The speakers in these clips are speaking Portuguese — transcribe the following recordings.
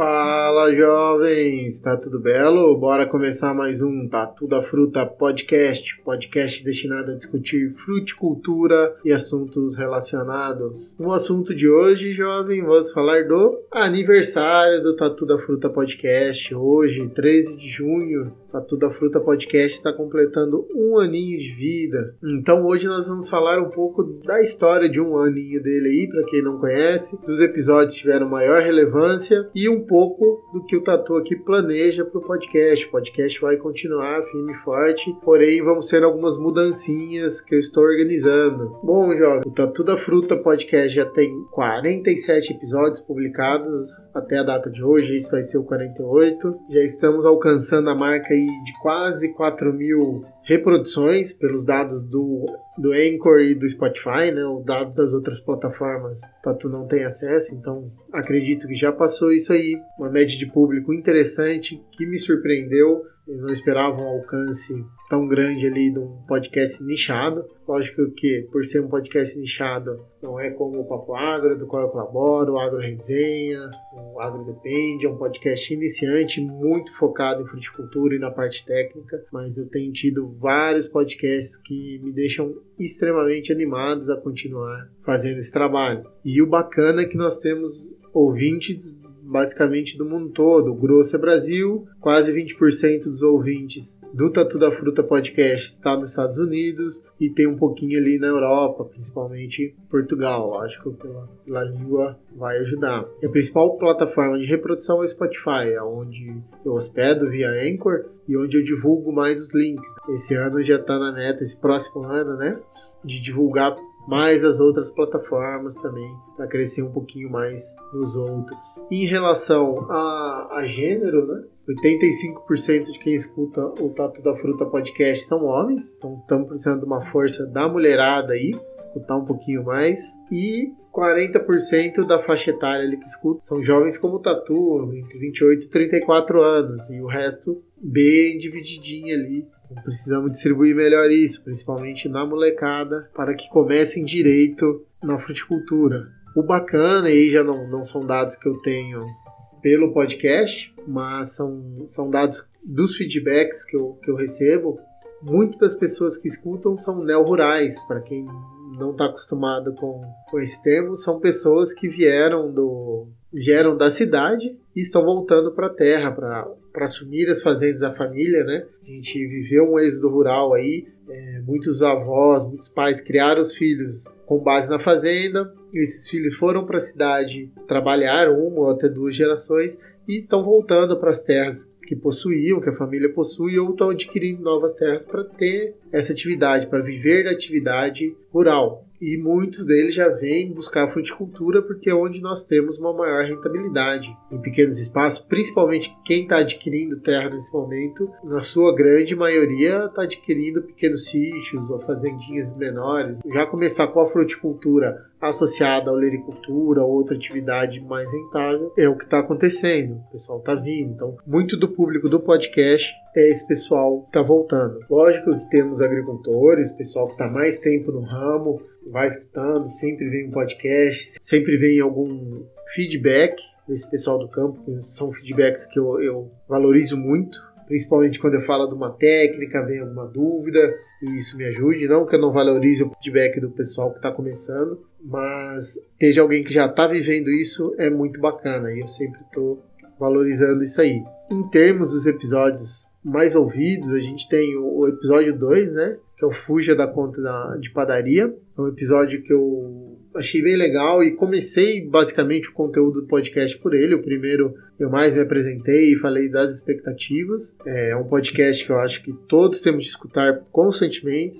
Fala jovens, tá tudo belo? Bora começar mais um Tatu da Fruta Podcast, podcast destinado a discutir fruticultura e assuntos relacionados. No assunto de hoje, jovem, vamos falar do aniversário do Tatu da Fruta Podcast. Hoje, 13 de junho, Tatu da Fruta Podcast está completando um aninho de vida. Então hoje nós vamos falar um pouco da história de um aninho dele aí, para quem não conhece, dos episódios que tiveram maior relevância e um pouco do que o Tatu aqui planeja para o podcast. O podcast vai continuar firme e forte, porém vamos ter algumas mudancinhas que eu estou organizando. Bom, jovem, o Tatu da Fruta Podcast já tem 47 episódios publicados até a data de hoje, isso vai ser o 48. Já estamos alcançando a marca aí de quase 4 mil reproduções pelos dados do, do Anchor e do Spotify, né? O dado das outras plataformas Tatu não tem acesso, então acredito que já passou isso aí. Uma média de público interessante que me surpreendeu. Não esperava um alcance tão grande ali de um podcast nichado. Lógico que, por ser um podcast nichado, não é como o Papo Agro, do qual eu colaboro, o Agro Resenha, o Agro Depende, é um podcast iniciante, muito focado em fruticultura e na parte técnica, mas eu tenho tido vários podcasts que me deixam extremamente animados a continuar fazendo esse trabalho. E o bacana é que nós temos ouvintes basicamente do mundo todo. O grosso é Brasil, quase 20% dos ouvintes do Tatu da Fruta Podcast está nos Estados Unidos e tem um pouquinho ali na Europa, principalmente Portugal. Lógico, pela, pela língua vai ajudar. E a principal plataforma de reprodução é o Spotify, onde eu hospedo via Anchor e onde eu divulgo mais os links. Esse ano já está na meta, esse próximo ano, né? De divulgar mais as outras plataformas também, para crescer um pouquinho mais nos outros. Em relação a, a gênero, né? 85% de quem escuta o Tato da Fruta podcast são homens, então estamos precisando de uma força da mulherada aí, escutar um pouquinho mais. E 40% da faixa etária ali que escuta são jovens como o Tatu, entre 28 e 34 anos, e o resto bem divididinho ali precisamos distribuir melhor isso, principalmente na molecada, para que comecem direito na fruticultura. O bacana, e aí já não, não são dados que eu tenho pelo podcast, mas são, são dados dos feedbacks que eu, que eu recebo. Muitas das pessoas que escutam são neo-rurais, para quem não está acostumado com, com esse termo, são pessoas que vieram do vieram da cidade e estão voltando para a terra para assumir as fazendas da família, né? A gente viveu um êxodo rural aí, é, muitos avós, muitos pais criaram os filhos com base na fazenda, esses filhos foram para a cidade trabalhar uma ou até duas gerações e estão voltando para as terras que possuíam, que a família possui, ou estão adquirindo novas terras para ter essa atividade, para viver da atividade rural e muitos deles já vêm buscar a fruticultura porque é onde nós temos uma maior rentabilidade em pequenos espaços, principalmente quem está adquirindo terra nesse momento, na sua grande maioria está adquirindo pequenos sítios ou fazendinhas menores. Já começar com a fruticultura associada à olericultura ou outra atividade mais rentável é o que está acontecendo. O pessoal está vindo. Então, muito do público do podcast é esse pessoal que está voltando. Lógico que temos agricultores, pessoal que está mais tempo no ramo, vai escutando, sempre vem um podcast, sempre vem algum feedback desse pessoal do campo, que são feedbacks que eu, eu valorizo muito, principalmente quando eu falo de uma técnica, vem alguma dúvida, e isso me ajude. Não que eu não valorize o feedback do pessoal que está começando, mas ter alguém que já está vivendo isso é muito bacana, e eu sempre estou valorizando isso aí. Em termos dos episódios mais ouvidos, a gente tem o, episódio 2, né? Que é o Fuja da Conta da, de Padaria. É um episódio que eu achei bem legal e comecei basicamente o conteúdo do podcast por ele. O primeiro eu mais me apresentei e falei das expectativas. É um podcast que eu acho que todos temos de escutar constantemente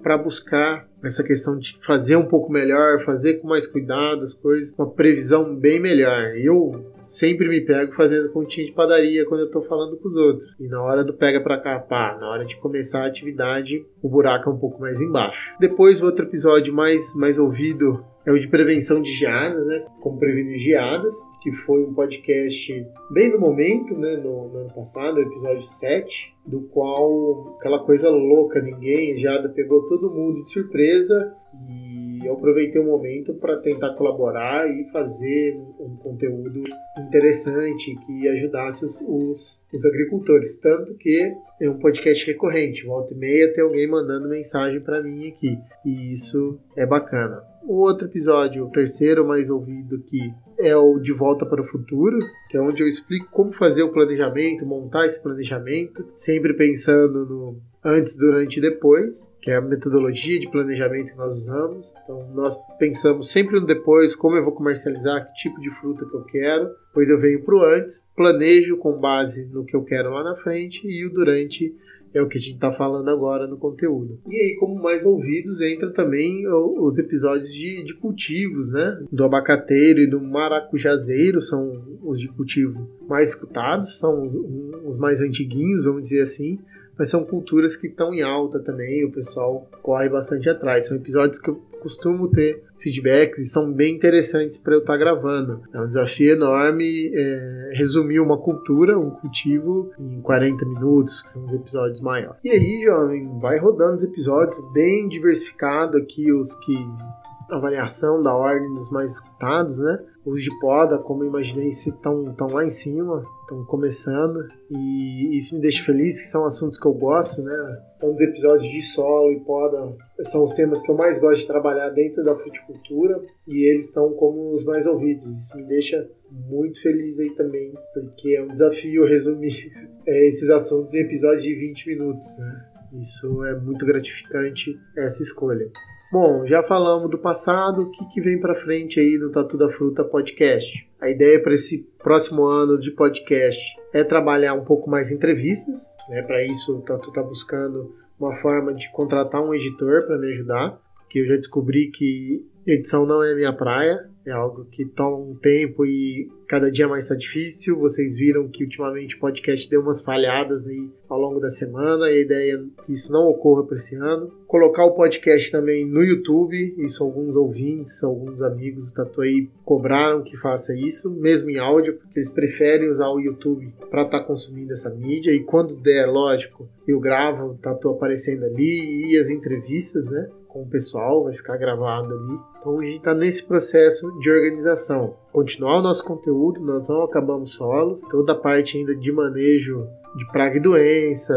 para buscar essa questão de fazer um pouco melhor, fazer com mais cuidado as coisas, uma previsão bem melhor. Eu sempre me pego fazendo continha de padaria quando eu estou falando com os outros. E na hora do pega para capar, na hora de começar a atividade, o buraco é um pouco mais embaixo. Depois, o outro episódio mais, mais ouvido é o de prevenção de geadas, né? Como prevenir geadas, que foi um podcast bem no momento, né? No, no ano passado, o episódio 7, do qual aquela coisa louca, ninguém, geada pegou todo mundo de surpresa e E eu aproveitei o momento para tentar colaborar e fazer um conteúdo interessante que ajudasse os, os, os, agricultores. Tanto que é um podcast recorrente, volta e meia tem alguém mandando mensagem para mim aqui. E isso é bacana. O outro episódio, o terceiro mais ouvido aqui, é o De Volta para o Futuro, que é onde eu explico como fazer o planejamento, montar esse planejamento, sempre pensando no antes, durante e depois, que é a metodologia de planejamento que nós usamos. Então, nós pensamos sempre no depois, como eu vou comercializar, que tipo de fruta que eu quero. Depois eu venho para o antes, planejo com base no que eu quero lá na frente e o durante é o que a gente está falando agora no conteúdo. E aí, como mais ouvidos, entra também os episódios de, de cultivos, né? Do abacateiro e do maracujazeiro são os de cultivo mais escutados, são os mais antiguinhos, vamos dizer assim mas são culturas que estão em alta também, o pessoal corre bastante atrás. São episódios que eu costumo ter feedbacks e são bem interessantes para eu estar tá gravando. É um desafio enorme é, resumir uma cultura, um cultivo, em 40 minutos, que são os episódios maiores. E aí, jovem, vai rodando os episódios, bem diversificado aqui os que a variação da ordem dos mais escutados, né? Os de poda, como eu imaginei, estão tão lá em cima, estão começando. E isso me deixa feliz, que são assuntos que eu gosto, né? Então, os episódios de solo e poda são os temas que eu mais gosto de trabalhar dentro da fruticultura e eles estão como os mais ouvidos. Isso me deixa muito feliz aí também, porque é um desafio resumir é, esses assuntos em episódios de 20 minutos, né? Isso é muito gratificante, essa escolha. Bom, já falamos do passado, o que, que vem para frente aí no Tatu da Fruta podcast? A ideia para esse próximo ano de podcast é trabalhar um pouco mais entrevistas, né? Para isso o Tatu está buscando uma forma de contratar um editor para me ajudar, porque eu já descobri que edição não é minha praia, é algo que toma um tempo e cada dia mais está difícil. Vocês viram que ultimamente o podcast deu umas falhadas aí ao longo da semana e a ideia é que isso não ocorra para esse ano. Colocar o podcast também no YouTube, isso alguns ouvintes, alguns amigos do Tatuí cobraram que faça isso, mesmo em áudio, porque eles preferem usar o YouTube para estar tá consumindo essa mídia e quando der, lógico, eu gravo o Tatu aparecendo ali e as entrevistas, né? Com o pessoal, vai ficar gravado ali. Então a gente está nesse processo de organização. Continuar o nosso conteúdo, nós não acabamos solos. Toda a parte ainda de manejo de praga e doença,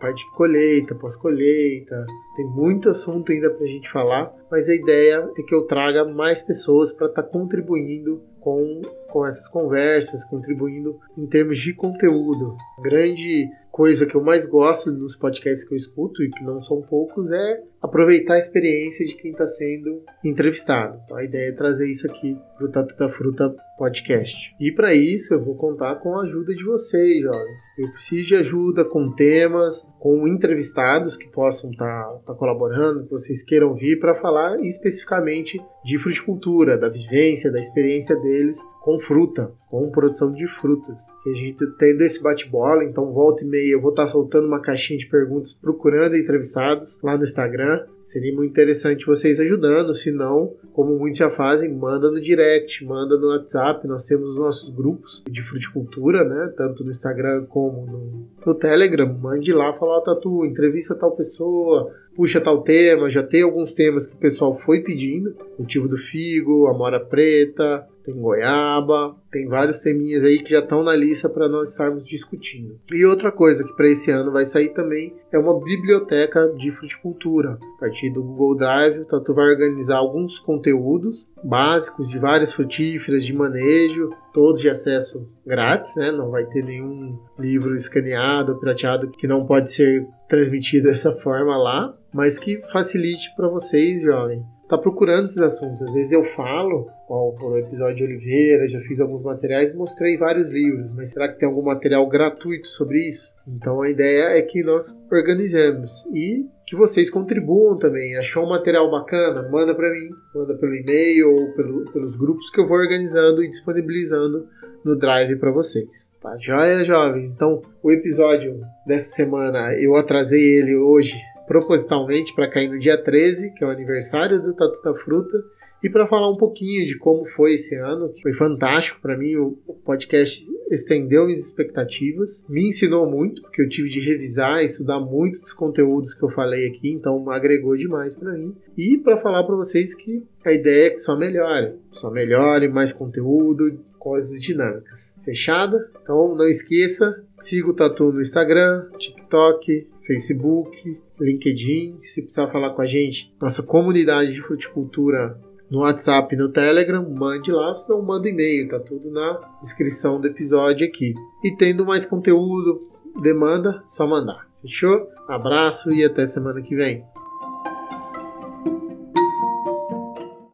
parte de colheita, pós-colheita. Tem muito assunto ainda para a gente falar, mas a ideia é que eu traga mais pessoas para estar tá contribuindo com, com essas conversas, contribuindo em termos de conteúdo. Grande coisa que eu mais gosto nos podcasts que eu escuto, e que não são poucos, é aproveitar a experiência de quem está sendo entrevistado. Então, a ideia é trazer isso aqui para o Tatu da Fruta podcast. E para isso eu vou contar com a ajuda de vocês, jovens. Eu preciso de ajuda com temas, com entrevistados que possam estar tá, tá colaborando, que vocês queiram vir para falar especificamente de fruticultura, da vivência, da experiência deles com fruta, com produção de frutas. E a gente tendo esse bate-bola, então volta e meia eu vou estar tá soltando uma caixinha de perguntas procurando entrevistados lá no Instagram. Seria muito interessante vocês ajudando, se não, como muitos já fazem, manda no direct, manda no WhatsApp. Nós temos os nossos grupos de fruticultura, né? Tanto no Instagram como no, no Telegram. Mande lá, fala, ó, oh, Tatu, entrevista tal pessoa, puxa tal tema. Já tem alguns temas que o pessoal foi pedindo: cultivo do figo, amora preta, tem goiaba, tem vários teminhas aí que já estão na lista para nós estarmos discutindo. E outra coisa que para esse ano vai sair também é uma biblioteca de fruticultura. A partir do Google Drive, o Tatu vai organizar alguns conteúdos básicos de várias frutíferas de manejo, todos de acesso grátis, né? Não vai ter nenhum livro escaneado pirateado que não pode ser transmitido dessa forma lá, mas que facilite para vocês, jovem, tá procurando esses assuntos. Às vezes eu falo, ó, por episódio de Oliveira, já fiz alguns materiais, mostrei vários livros, mas será que tem algum material gratuito sobre isso? Então a ideia é que nós organizemos e que vocês contribuam também. Achou um material bacana? Manda para mim, manda pelo e-mail ou pelo, pelos grupos que eu vou organizando e disponibilizando no Drive para vocês. Tá joia, jovens? Então, o episódio dessa semana eu atrasei ele hoje propositalmente para cair no dia 13, que é o aniversário do Tatu da Fruta, e para falar um pouquinho de como foi esse ano, que foi fantástico para mim. O podcast estendeu minhas expectativas, me ensinou muito, porque eu tive de revisar e estudar muito dos conteúdos que eu falei aqui, então agregou demais para mim. E para falar para vocês que a ideia é que só melhore, só melhore, mais conteúdo, coisas dinâmicas. Fechada? Então não esqueça, siga o Tatu no Instagram, TikTok, Facebook, LinkedIn. Se precisar falar com a gente, nossa comunidade de fruticultura no WhatsApp no Telegram, mande lá, senão manda e-mail, tá tudo na descrição do episódio aqui. E tendo mais conteúdo, demanda, só mandar. Fechou? Abraço e até semana que vem.